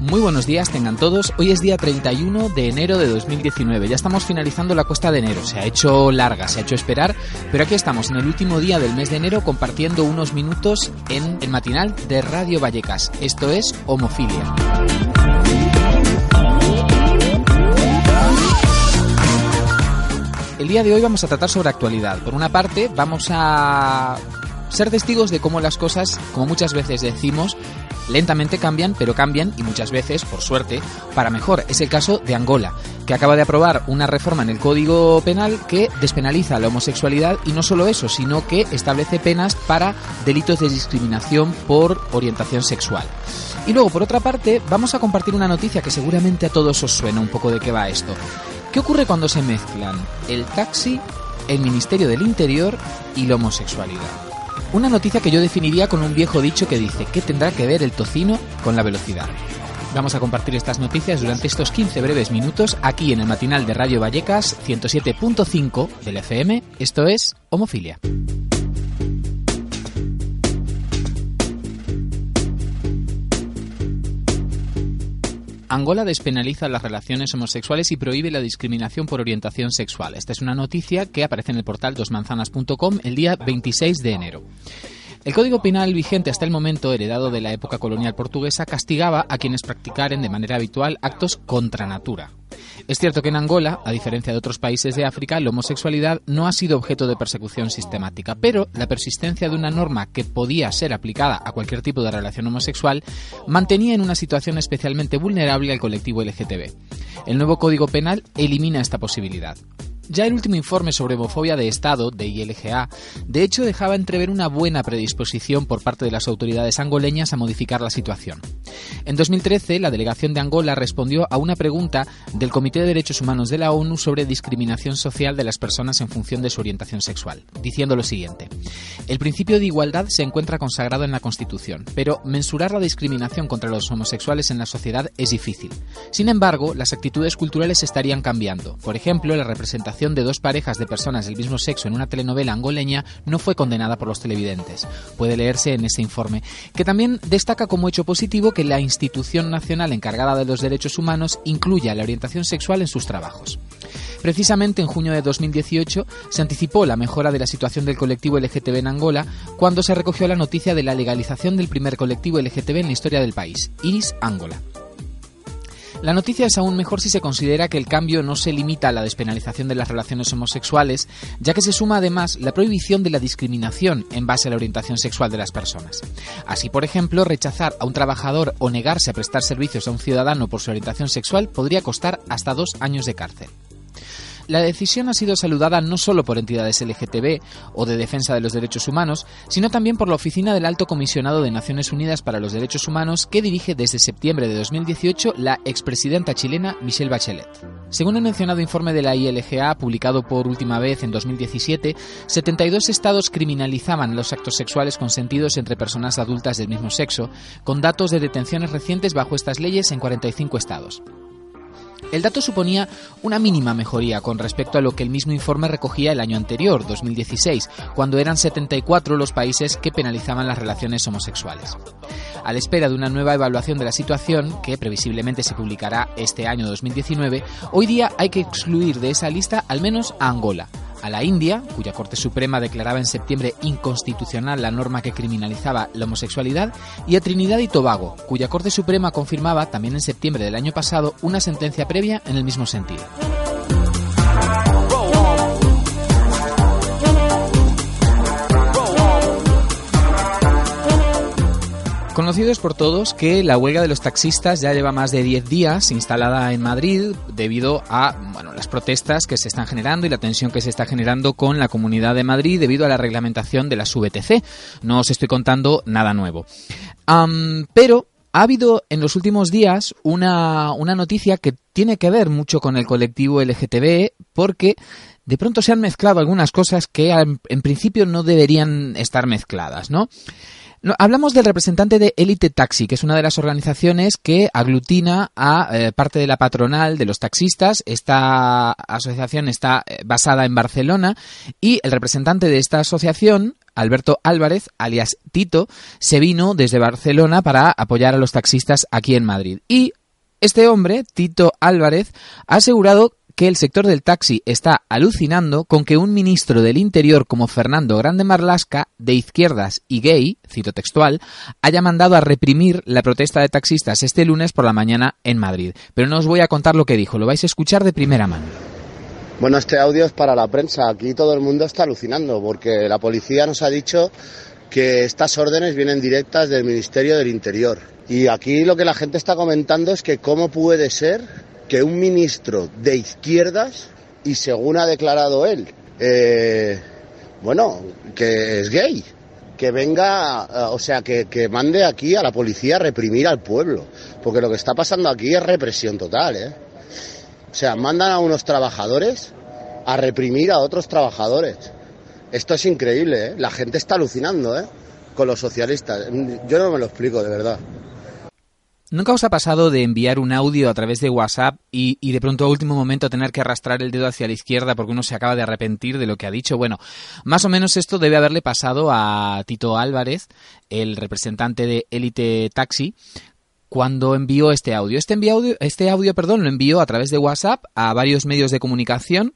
Muy buenos días tengan todos. Hoy es día 31 de enero de 2019. Ya estamos finalizando la cuesta de enero. Se ha hecho larga, se ha hecho esperar, pero aquí estamos en el último día del mes de enero compartiendo unos minutos en el matinal de Radio Vallecas. Esto es Homofilia. El día de hoy vamos a tratar sobre actualidad. Por una parte, vamos a ser testigos de cómo las cosas, como muchas veces decimos, lentamente cambian, pero cambian y muchas veces, por suerte, para mejor. Es el caso de Angola, que acaba de aprobar una reforma en el Código Penal que despenaliza la homosexualidad y no solo eso, sino que establece penas para delitos de discriminación por orientación sexual. Y luego, por otra parte, vamos a compartir una noticia que seguramente a todos os suena un poco de qué va esto. ¿Qué ocurre cuando se mezclan el taxi, el Ministerio del Interior y la homosexualidad? Una noticia que yo definiría con un viejo dicho que dice, ¿qué tendrá que ver el tocino con la velocidad? Vamos a compartir estas noticias durante estos 15 breves minutos aquí en el matinal de Radio Vallecas 107.5 del FM. Esto es Homofilia. Angola despenaliza las relaciones homosexuales y prohíbe la discriminación por orientación sexual. Esta es una noticia que aparece en el portal dosmanzanas.com el día 26 de enero. El Código Penal vigente hasta el momento, heredado de la época colonial portuguesa, castigaba a quienes practicaren de manera habitual actos contra natura. Es cierto que en Angola, a diferencia de otros países de África, la homosexualidad no ha sido objeto de persecución sistemática, pero la persistencia de una norma que podía ser aplicada a cualquier tipo de relación homosexual mantenía en una situación especialmente vulnerable al colectivo LGTB. El nuevo Código Penal elimina esta posibilidad. Ya el último informe sobre homofobia de Estado, de ILGA, de hecho dejaba entrever una buena predisposición por parte de las autoridades angoleñas a modificar la situación. En 2013, la delegación de Angola respondió a una pregunta del Comité de Derechos Humanos de la ONU sobre discriminación social de las personas en función de su orientación sexual, diciendo lo siguiente. El principio de igualdad se encuentra consagrado en la Constitución, pero mensurar la discriminación contra los homosexuales en la sociedad es difícil. Sin embargo, las actitudes culturales estarían cambiando. Por ejemplo, la representación de dos parejas de personas del mismo sexo en una telenovela angoleña no fue condenada por los televidentes. Puede leerse en ese informe, que también destaca como hecho positivo que la institución nacional encargada de los derechos humanos incluya la orientación sexual en sus trabajos. Precisamente en junio de 2018 se anticipó la mejora de la situación del colectivo LGTB en Angola cuando se recogió la noticia de la legalización del primer colectivo LGTB en la historia del país, Iris Angola. La noticia es aún mejor si se considera que el cambio no se limita a la despenalización de las relaciones homosexuales, ya que se suma además la prohibición de la discriminación en base a la orientación sexual de las personas. Así, por ejemplo, rechazar a un trabajador o negarse a prestar servicios a un ciudadano por su orientación sexual podría costar hasta dos años de cárcel. La decisión ha sido saludada no solo por entidades LGTB o de defensa de los derechos humanos, sino también por la Oficina del Alto Comisionado de Naciones Unidas para los Derechos Humanos que dirige desde septiembre de 2018 la expresidenta chilena Michelle Bachelet. Según el mencionado informe de la ILGA, publicado por última vez en 2017, 72 estados criminalizaban los actos sexuales consentidos entre personas adultas del mismo sexo, con datos de detenciones recientes bajo estas leyes en 45 estados. El dato suponía una mínima mejoría con respecto a lo que el mismo informe recogía el año anterior, 2016, cuando eran 74 los países que penalizaban las relaciones homosexuales. A la espera de una nueva evaluación de la situación, que previsiblemente se publicará este año 2019, hoy día hay que excluir de esa lista al menos a Angola, a la India, cuya Corte Suprema declaraba en septiembre inconstitucional la norma que criminalizaba la homosexualidad, y a Trinidad y Tobago, cuya Corte Suprema confirmaba también en septiembre del año pasado una sentencia previa en el mismo sentido. Conocido es por todos que la huelga de los taxistas ya lleva más de 10 días instalada en Madrid debido a bueno, las protestas que se están generando y la tensión que se está generando con la Comunidad de Madrid debido a la reglamentación de la VTC. No os estoy contando nada nuevo. pero ha habido en los últimos días una, una noticia que tiene que ver mucho con el colectivo LGTB porque de pronto se han mezclado algunas cosas que en principio no deberían estar mezcladas, ¿no? Hablamos del representante de Elite Taxi, que es una de las organizaciones que aglutina a eh, parte de la patronal de los taxistas. Esta asociación está eh, basada en Barcelona y el representante de esta asociación, Alberto Álvarez, alias Tito, se vino desde Barcelona para apoyar a los taxistas aquí en Madrid. Y este hombre, Tito Álvarez, ha asegurado que el sector del taxi está alucinando con que un ministro del Interior como Fernando Grande Marlasca, de izquierdas y gay, cito textual, haya mandado a reprimir la protesta de taxistas este lunes por la mañana en Madrid. Pero no os voy a contar lo que dijo, lo vais a escuchar de primera mano. Bueno, este audio es para la prensa. Aquí todo el mundo está alucinando porque la policía nos ha dicho que estas órdenes vienen directas del Ministerio del Interior. Y aquí lo que la gente está comentando es que cómo puede ser que un ministro de izquierdas, y según ha declarado él, eh, bueno, que es gay, que venga, eh, o sea, que, que, mande aquí a la policía a reprimir al pueblo, porque lo que está pasando aquí es represión total, ¿eh? O sea, mandan a unos trabajadores a reprimir a otros trabajadores. Esto es increíble, ¿eh? La gente está alucinando, ¿eh? Con los socialistas. Yo no me lo explico, de verdad. ¿Nunca os ha pasado de enviar un audio a través de WhatsApp y, de pronto a último momento tener que arrastrar el dedo hacia la izquierda porque uno se acaba de arrepentir de lo que ha dicho? Bueno, más o menos esto debe haberle pasado a Tito Álvarez, el representante de Elite Taxi, cuando envió este audio. Este, audio, este audio perdón, lo envió a través de WhatsApp a varios medios de comunicación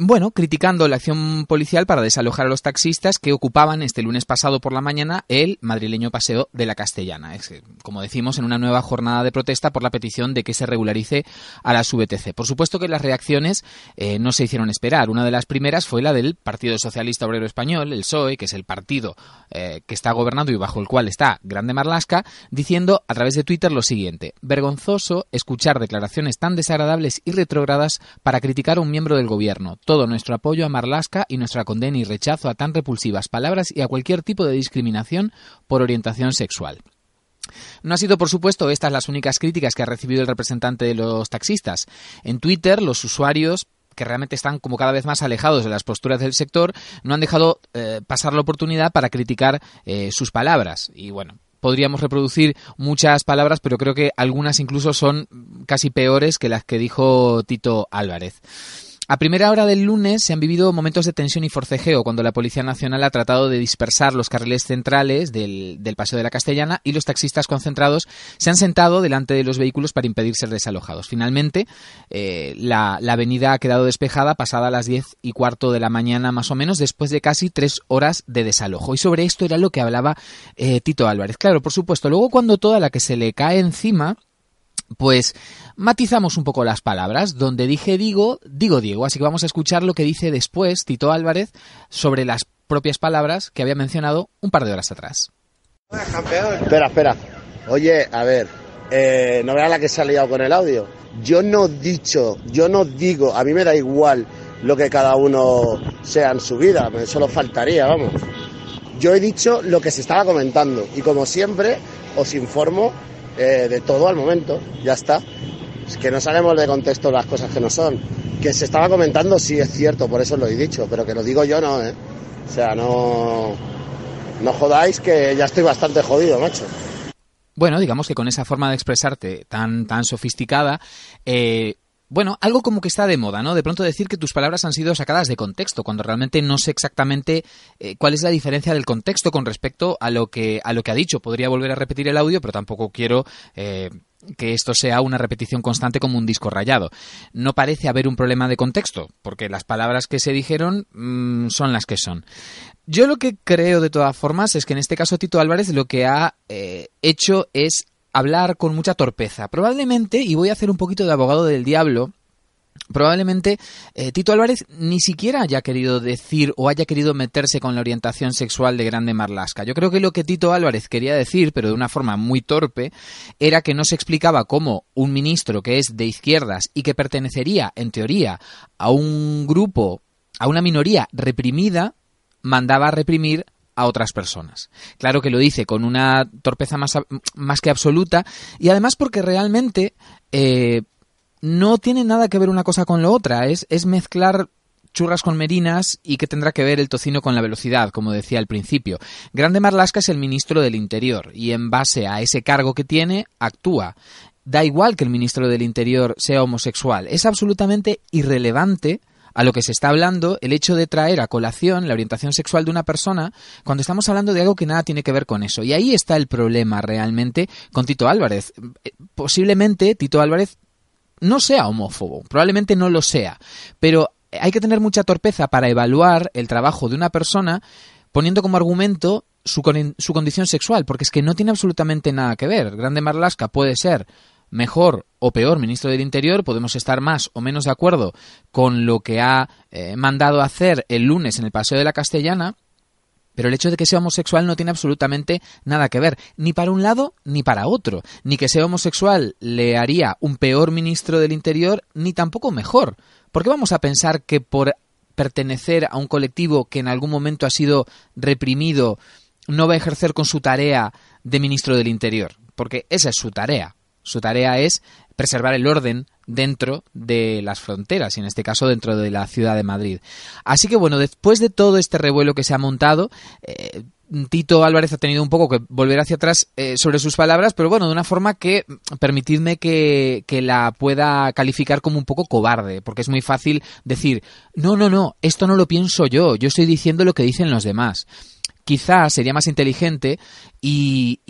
bueno, criticando la acción policial para desalojar a los taxistas que ocupaban este lunes pasado por la mañana el madrileño paseo de la Castellana. como decimos, en una nueva jornada de protesta por la petición de que se regularice a la VTC. Por supuesto que las reacciones eh, no se hicieron esperar. Una de las primeras fue la del Partido Socialista Obrero Español, el PSOE, que es el partido eh, que está gobernando y bajo el cual está Grande Marlasca, diciendo a través de Twitter lo siguiente: vergonzoso escuchar declaraciones tan desagradables y retrógradas para criticar a un miembro del gobierno todo nuestro apoyo a Marlaska y nuestra condena y rechazo a tan repulsivas palabras y a cualquier tipo de discriminación por orientación sexual. No ha sido, por supuesto, estas las únicas críticas que ha recibido el representante de los taxistas. En Twitter, los usuarios que realmente están como cada vez más alejados de las posturas del sector, no han dejado eh, pasar la oportunidad para criticar eh, sus palabras. Y bueno, podríamos reproducir muchas palabras, pero creo que algunas incluso son casi peores que las que dijo Tito Álvarez. A primera hora del lunes se han vivido momentos de tensión y forcejeo cuando la Policía Nacional ha tratado de dispersar los carriles centrales del, Paseo de la Castellana y los taxistas concentrados se han sentado delante de los vehículos para impedir ser desalojados. Finalmente, eh, la, avenida ha quedado despejada pasada las diez y cuarto de la mañana más o menos después de casi tres horas de desalojo. Y sobre esto era lo que hablaba eh, Tito Álvarez. Claro, por supuesto, luego cuando toda la que se le cae encima pues matizamos un poco las palabras. Donde dije digo, digo Diego. Así que vamos a escuchar lo que dice después Tito Álvarez sobre las propias palabras que había mencionado un par de horas atrás. Espera, espera. Oye, a ver, eh, no veas la que se ha liado con el audio. Yo no he dicho, yo no digo, a mí me da igual lo que cada uno sea en su vida, eso lo faltaría, vamos. Yo he dicho lo que se estaba comentando y como siempre os informo eh, de todo al momento, ya está. Es que no sabemos de contexto las cosas que no son. Que se estaba comentando, sí es cierto, por eso lo he dicho, pero que lo digo yo no, ¿eh? O sea, no, no jodáis que ya estoy bastante jodido, macho. Bueno, digamos que con esa forma de expresarte tan, tan sofisticada, eh, bueno, algo como que está de moda, ¿no? De pronto decir que tus palabras han sido sacadas de contexto, cuando realmente no sé exactamente eh, cuál es la diferencia del contexto con respecto a lo que a lo que ha dicho. Podría volver a repetir el audio, pero tampoco quiero eh, que esto sea una repetición constante como un disco rayado. No parece haber un problema de contexto, porque las palabras que se dijeron mm, son las que son. Yo lo que creo de todas formas es que en este caso Tito Álvarez lo que ha eh, hecho es hablar con mucha torpeza. Probablemente, y voy a hacer un poquito de abogado del diablo, probablemente eh, Tito Álvarez ni siquiera haya querido decir o haya querido meterse con la orientación sexual de Grande Marlasca. Yo creo que lo que Tito Álvarez quería decir, pero de una forma muy torpe, era que no se explicaba cómo un ministro que es de izquierdas y que pertenecería, en teoría, a un grupo, a una minoría reprimida, mandaba a reprimir a otras personas. Claro que lo dice con una torpeza más, más que absoluta y además porque realmente eh, no tiene nada que ver una cosa con la otra, es, es mezclar churras con merinas y que tendrá que ver el tocino con la velocidad, como decía al principio. Grande Marlasca es el ministro del Interior y en base a ese cargo que tiene, actúa. Da igual que el ministro del Interior sea homosexual, es absolutamente irrelevante a lo que se está hablando el hecho de traer a colación la orientación sexual de una persona cuando estamos hablando de algo que nada tiene que ver con eso. Y ahí está el problema realmente con Tito Álvarez. Eh, posiblemente Tito Álvarez no sea homófobo, probablemente no lo sea, pero hay que tener mucha torpeza para evaluar el trabajo de una persona poniendo como argumento su, su condición sexual, porque es que no tiene absolutamente nada que ver. Grande Marlaska puede ser mejor o peor ministro del Interior, podemos estar más o menos de acuerdo con lo que ha eh, mandado hacer el lunes en el Paseo de la Castellana, pero el hecho de que sea homosexual no tiene absolutamente nada que ver, ni para un lado ni para otro. Ni que sea homosexual le haría un peor ministro del Interior, ni tampoco mejor. ¿Por qué vamos a pensar que por pertenecer a un colectivo que en algún momento ha sido reprimido no va a ejercer con su tarea de ministro del Interior? Porque esa es su tarea. Su tarea es preservar el orden dentro de las fronteras y en este caso dentro de la ciudad de Madrid. Así que bueno, después de todo este revuelo que se ha montado, eh, Tito Álvarez ha tenido un poco que volver hacia atrás eh, sobre sus palabras, pero bueno, de una forma que permitidme que, que, la pueda calificar como un poco cobarde, porque es muy fácil decir, no, no, no, esto no lo pienso yo, yo estoy diciendo lo que dicen los demás quizás sería más inteligente y,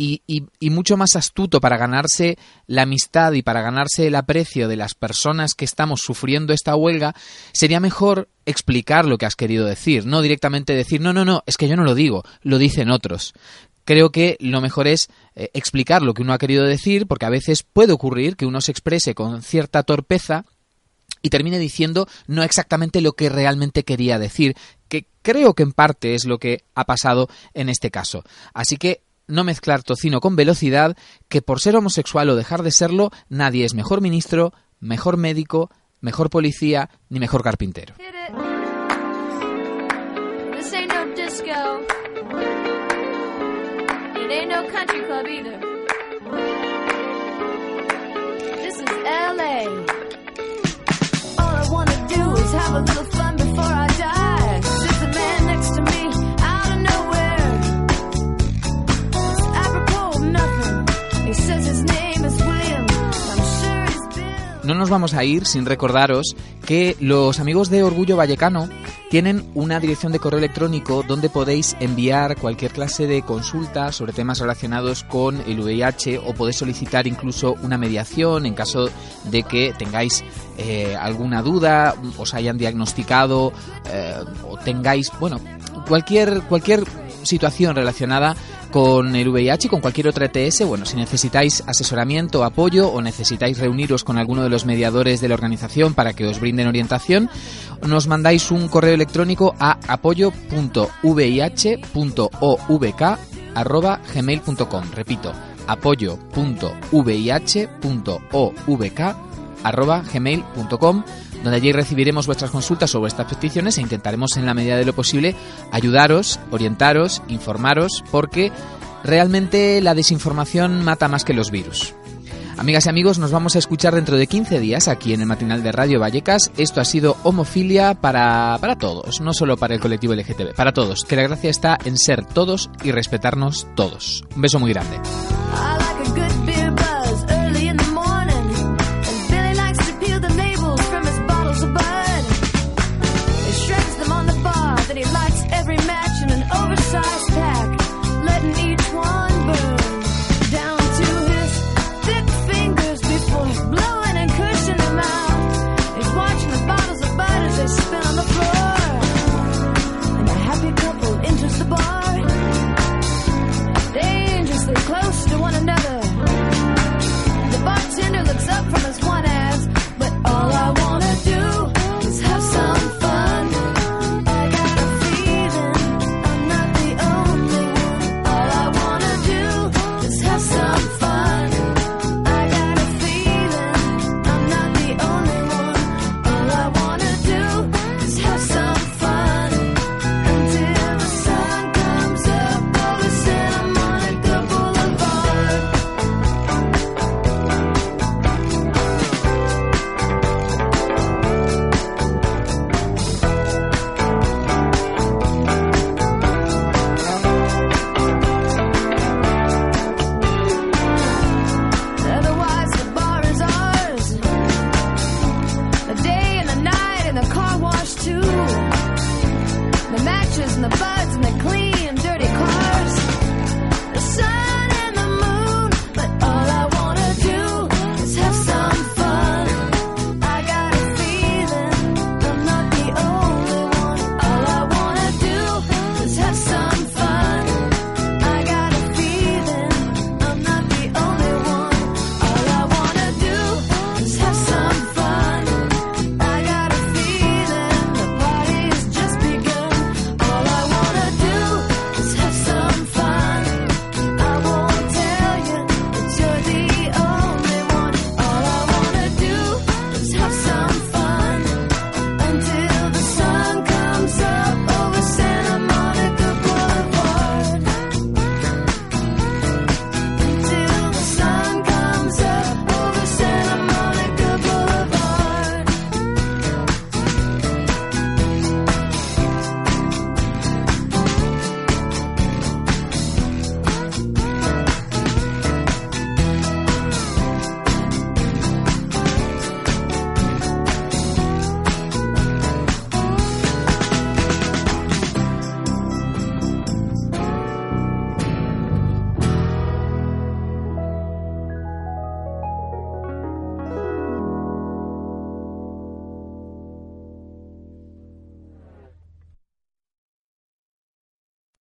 mucho más astuto para ganarse la amistad y para ganarse el aprecio de las personas que estamos sufriendo esta huelga, sería mejor explicar lo que has querido decir, no directamente decir, no, no, no, es que yo no lo digo, lo dicen otros creo que lo mejor es eh, explicar lo que uno ha querido decir, porque a veces puede ocurrir que uno se exprese con cierta torpeza y termine diciendo no exactamente lo que realmente quería decir, que creo que en parte es lo que ha pasado en este caso. Así que no mezclar tocino con velocidad, que por ser homosexual o dejar de serlo, nadie es mejor ministro, mejor médico, mejor policía, ni mejor carpintero. No nos vamos a ir sin recordaros que los amigos de Orgullo Vallecano tienen una dirección de correo electrónico donde podéis enviar cualquier clase de consulta sobre temas relacionados con el VIH o podéis solicitar incluso una mediación en caso de que tengáis eh, alguna duda, os hayan diagnosticado eh, o tengáis, bueno, cualquier, cualquier situación relacionada con el VIH y con cualquier otra ETS, bueno, si necesitáis asesoramiento, apoyo o necesitáis reuniros con alguno de los mediadores de la organización para que os brinden orientación, nos mandáis un correo electrónico a apoyo.vih.ovk@gmail.com. Repito, apoyo.vih.ovk@gmail.com donde allí recibiremos vuestras consultas sobre estas peticiones e intentaremos en la medida de lo posible ayudaros, orientaros, informaros, porque realmente la desinformación mata más que los virus. Amigas y amigos, nos vamos a escuchar dentro de 15 días aquí en el matinal de Radio Vallecas. Esto ha sido homofilia para, para todos, no solo para el colectivo LGTB, para todos. Que la gracia está en ser todos y respetarnos todos. Un beso muy grande.